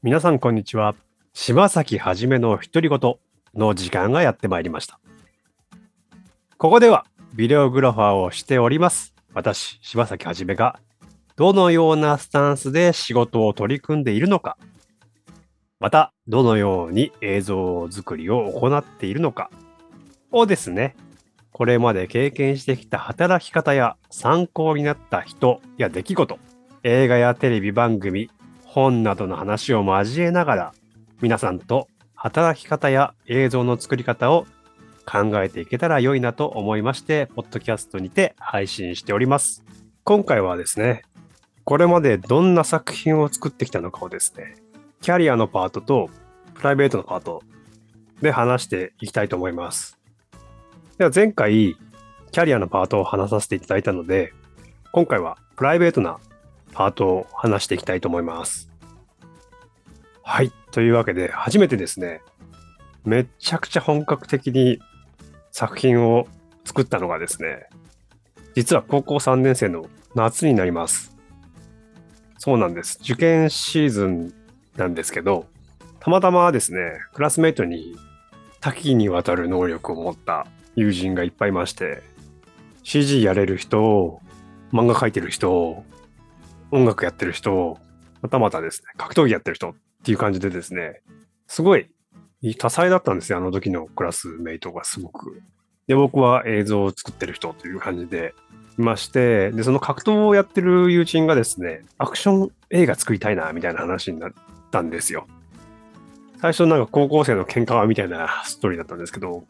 皆さんこんにちは。柴崎はじめの独り言の時間がやってまいりました。ここではビデオグラファーをしております。私、柴崎はじめがどのようなスタンスで仕事を取り組んでいるのか、またどのように映像作りを行っているのかをですね、これまで経験してきた働き方や参考になった人や出来事、映画やテレビ番組、本などの話を交えながら、皆さんと働き方や映像の作り方を考えていけたら良いなと思いまして、ポッドキャストにて配信しております。今回はですね、これまでどんな作品を作ってきたのかをですね、キャリアのパートとプライベートのパートで話していきたいと思います。では前回、キャリアのパートを話させていただいたので、今回はプライベートなパートを話していきたいと思います。はい。というわけで、初めてですね、めちゃくちゃ本格的に作品を作ったのがですね、実は高校3年生の夏になります。そうなんです。受験シーズンなんですけど、たまたまですね、クラスメイトに多岐にわたる能力を持った友人がいっぱいいまして、CG やれる人、漫画描いてる人、音楽やってる人、またまたですね、格闘技やってる人っていう感じでですね、すごい多彩だったんですよ、あの時のクラスメイトがすごく。で、僕は映像を作ってる人という感じでいまして、で、その格闘をやってる友人がですね、アクション映画作りたいな、みたいな話になったんですよ。最初なんか高校生の喧嘩みたいなストーリーだったんですけど、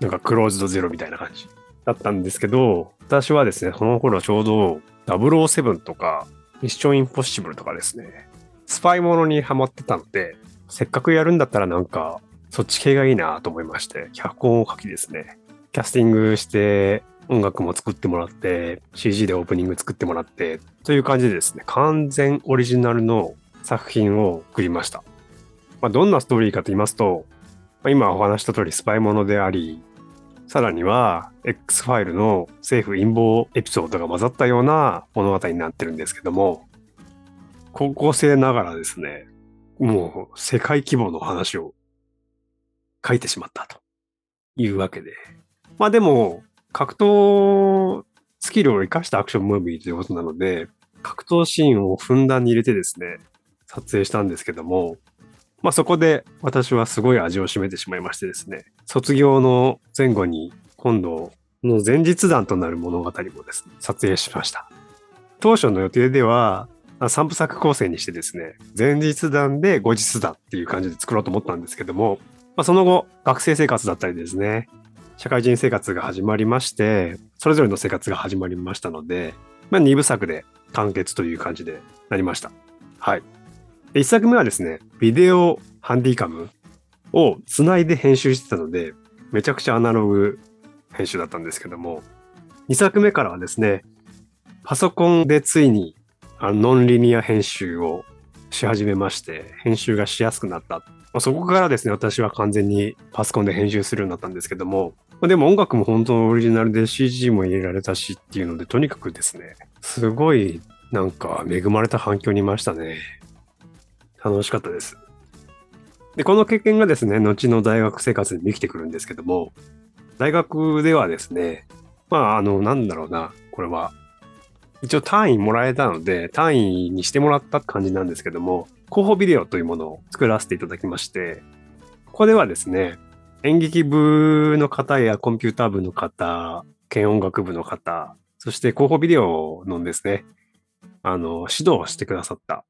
なんかクローズドゼロみたいな感じだったんですけど、私はですね、その頃ちょうど007とかミッションインポッシブルとかですね、スパイものにハマってたので、せっかくやるんだったらなんかそっち系がいいなと思いまして、脚本を書きですね、キャスティングして音楽も作ってもらって、CG でオープニング作ってもらって、という感じでですね、完全オリジナルの作品を作りました。まあ、どんなストーリーかと言いますと、まあ今お話した通りスパイものであり、さらには X ファイルの政府陰謀エピソードが混ざったような物語になってるんですけども、高校生ながらですね、もう世界規模の話を書いてしまったというわけで。まあでも、格闘スキルを生かしたアクションムービーということなので、格闘シーンをふんだんに入れてですね、撮影したんですけども、まあそこで私はすごい味を占めてしまいましてですね、卒業の前後に今度の前日談となる物語もですね、撮影しました。当初の予定では、3部作構成にしてですね、前日談で後日談っていう感じで作ろうと思ったんですけども、まあ、その後、学生生活だったりですね、社会人生活が始まりまして、それぞれの生活が始まりましたので、まあ、2部作で完結という感じでなりました。はい。で1作目はですね、ビデオハンディカムをつないで編集してたので、めちゃくちゃアナログ編集だったんですけども、2作目からはですね、パソコンでついにあのノンリニア編集をし始めまして、編集がしやすくなった。まあ、そこからですね、私は完全にパソコンで編集するようになったんですけども、まあでも音楽も本当のオリジナルで CG も入れられたしっていうので、とにかくですね、すごいなんか恵まれた反響にいましたね。楽しかったです。で、この経験がですね、後の大学生活に生きてくるんですけども、大学ではですね、まあ、あの、なんだろうな、これは、一応単位もらえたので、単位にしてもらった感じなんですけども、広報ビデオというものを作らせていただきまして、ここではですね、演劇部の方やコンピューター部の方、軽音楽部の方、そして広報ビデオのですね、あの、指導をしてくださった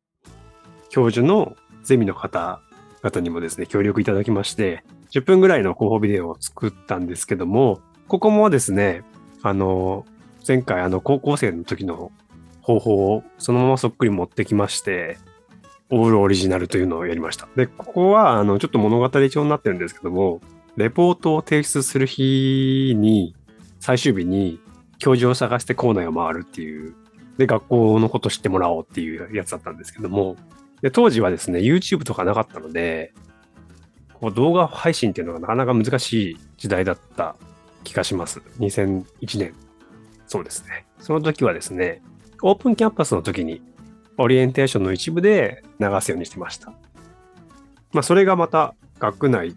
教授のゼミの方々にもですね、協力いただきまして、10分ぐらいの広報ビデオを作ったんですけども、ここもですね、あの、前回あの高校生の時の方法をそのままそっくり持ってきまして、オールオリジナルというのをやりました。で、ここはあのちょっと物語調になってるんですけども、レポートを提出する日に、最終日に教授を探して校内を回るっていう、で、学校のこと知ってもらおうっていうやつだったんですけども、で当時はですね、YouTube とかなかったので、こう動画配信っていうのがなかなか難しい時代だった気がします。2001年。そうですね。その時はですね、オープンキャンパスの時にオリエンテーションの一部で流すようにしてました。まあ、それがまた学内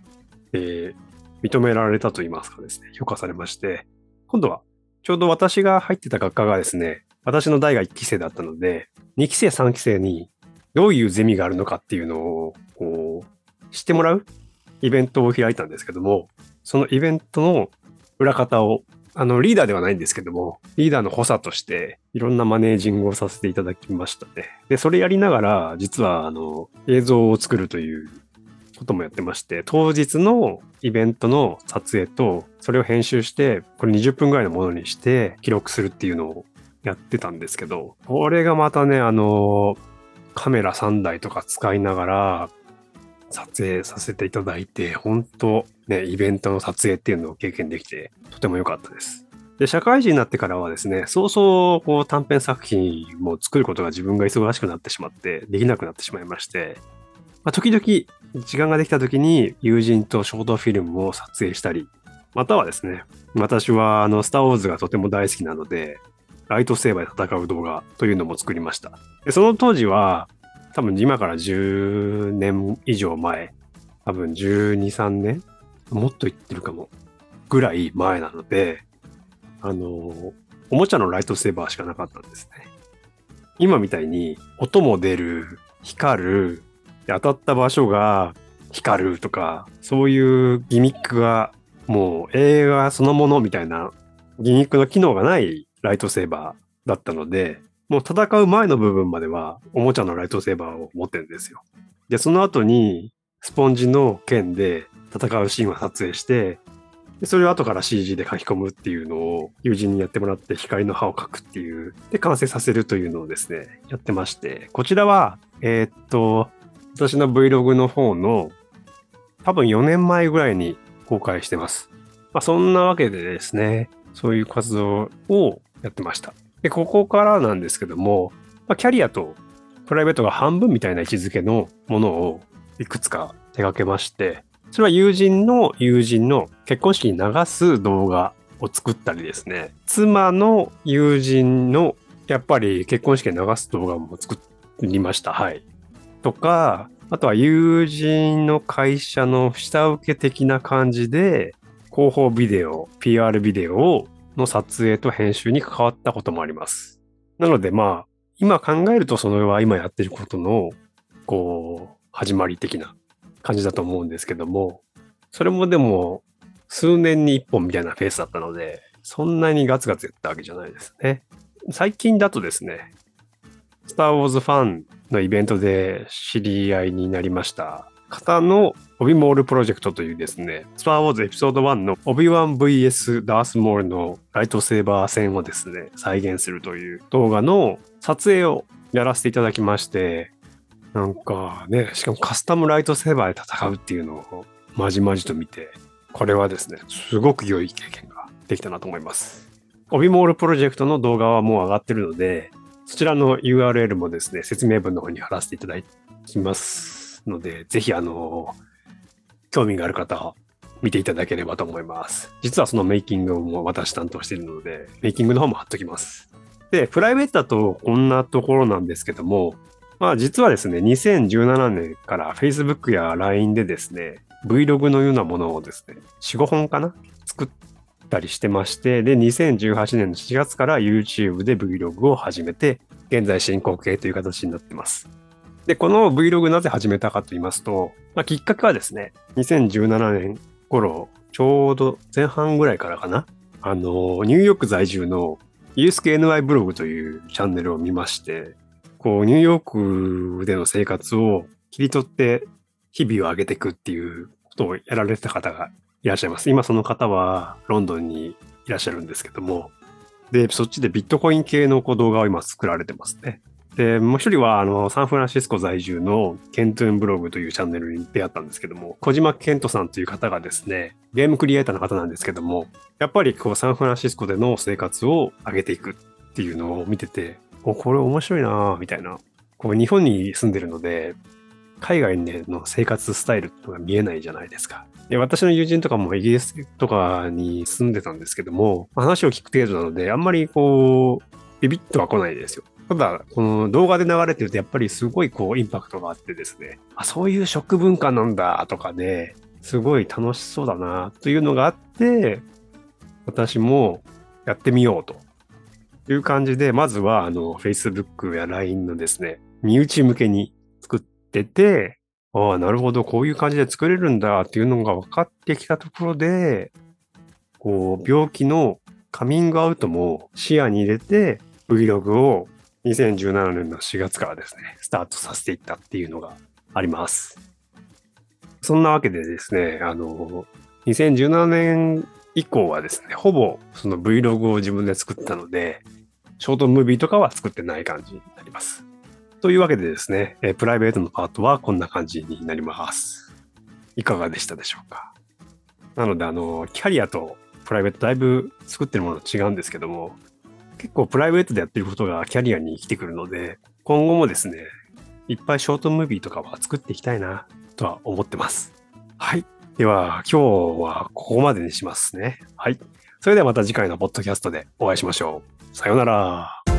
で認められたと言いますかですね、評価されまして、今度はちょうど私が入ってた学科がですね、私の代が1期生だったので、2期生、3期生にどういうゼミがあるのかっていうのを、こう、知ってもらうイベントを開いたんですけども、そのイベントの裏方を、あの、リーダーではないんですけども、リーダーの補佐として、いろんなマネージングをさせていただきましたね。で、それやりながら、実は、あの、映像を作るということもやってまして、当日のイベントの撮影と、それを編集して、これ20分ぐらいのものにして、記録するっていうのをやってたんですけど、これがまたね、あの、カメラ3台とか使いながら撮影させていただいて、本当ね、イベントの撮影っていうのを経験できて、とても良かったです。で、社会人になってからはですね、そうそうこう短編作品も作ることが自分が忙しくなってしまって、できなくなってしまいまして、まあ、時々時間ができた時に友人とショートフィルムを撮影したり、またはですね、私はあの、スターウォーズがとても大好きなので、ライトセーバーで戦う動画というのも作りました。でその当時は、多分今から10年以上前、多分12、3年もっと言ってるかも。ぐらい前なので、あの、おもちゃのライトセーバーしかなかったんですね。今みたいに音も出る、光る、当たった場所が光るとか、そういうギミックがもう映画そのものみたいなギミックの機能がないライトセーバーだったので、もう戦う前の部分まではおもちゃのライトセーバーを持ってるんですよ。で、その後にスポンジの剣で戦うシーンを撮影して、でそれを後から CG で書き込むっていうのを友人にやってもらって光の刃を描くっていう、で完成させるというのをですね、やってまして、こちらは、えー、っと、私の Vlog の方の多分4年前ぐらいに公開してます。まあ、そんなわけでですね、そういう活動をやってました。で、ここからなんですけども、まあ、キャリアとプライベートが半分みたいな位置づけのものをいくつか手掛けまして、それは友人の友人の結婚式に流す動画を作ったりですね、妻の友人のやっぱり結婚式に流す動画も作りました。はい。とか、あとは友人の会社の下請け的な感じで、広報ビデオ、PR ビデオをの撮影と編集に関わったこともあります。なのでまあ、今考えるとそのは今やってることの、こう、始まり的な感じだと思うんですけども、それもでも、数年に一本みたいなペースだったので、そんなにガツガツやったわけじゃないですね。最近だとですね、スター・ウォーズファンのイベントで知り合いになりました方のオビモールプロジェクトというですね、スター・ウォーズエピソード1のオビワン VS ダース・モールのライトセーバー戦をですね、再現するという動画の撮影をやらせていただきまして、なんかね、しかもカスタムライトセーバーで戦うっていうのをまじまじと見て、これはですね、すごく良い経験ができたなと思います。オビモールプロジェクトの動画はもう上がってるので、そちらの URL もですね、説明文の方に貼らせていただきますので、ぜひあの、興味がある方見ていただければと思います。実はそのメイキングも私担当しているので、メイキングの方も貼っときます。で、プライベートだとこんなところなんですけども、まあ実はですね、2017年から Facebook や LINE でですね、Vlog のようなものをですね、4、5本かな作ったりしてまして、で、2018年の4月から YouTube で Vlog を始めて、現在進行形という形になってます。で、この Vlog なぜ始めたかと言いますと、まあ、きっかけはですね、2017年頃、ちょうど前半ぐらいからかな、あの、ニューヨーク在住の USKNY ブログというチャンネルを見まして、こう、ニューヨークでの生活を切り取って日々を上げていくっていうことをやられてた方がいらっしゃいます。今その方はロンドンにいらっしゃるんですけども、で、そっちでビットコイン系の動画を今作られてますね。で、もう一人は、あの、サンフランシスコ在住のケントゥンブログというチャンネルに出会ったんですけども、小島ケントさんという方がですね、ゲームクリエイターの方なんですけども、やっぱりこうサンフランシスコでの生活を上げていくっていうのを見てて、お、これ面白いなみたいな。こう日本に住んでるので、海外での生活スタイルとか見えないじゃないですか。で私の友人とかもイギリスとかに住んでたんですけども、話を聞く程度なので、あんまりこう、ビビッとは来ないですよ。ただ、この動画で流れてるとやっぱりすごいこうインパクトがあってですね、あ、そういう食文化なんだとかね、すごい楽しそうだなというのがあって、私もやってみようという感じで、まずはあの Facebook や LINE のですね、身内向けに作ってて、ああ、なるほど、こういう感じで作れるんだっていうのが分かってきたところで、こう、病気のカミングアウトも視野に入れて、Vlog を2017年の4月からですね、スタートさせていったっていうのがあります。そんなわけでですね、あの、2017年以降はですね、ほぼその Vlog を自分で作ったので、ショートムービーとかは作ってない感じになります。というわけでですね、えプライベートのパートはこんな感じになります。いかがでしたでしょうか？なので、あの、キャリアとプライベートだいぶ作ってるもの違うんですけども、結構プライベートでやってることがキャリアに生きてくるので、今後もですね、いっぱいショートムービーとかは作っていきたいなとは思ってます。はい。では、今日はここまでにしますね。はい。それではまた次回のポッドキャストでお会いしましょう。さようなら。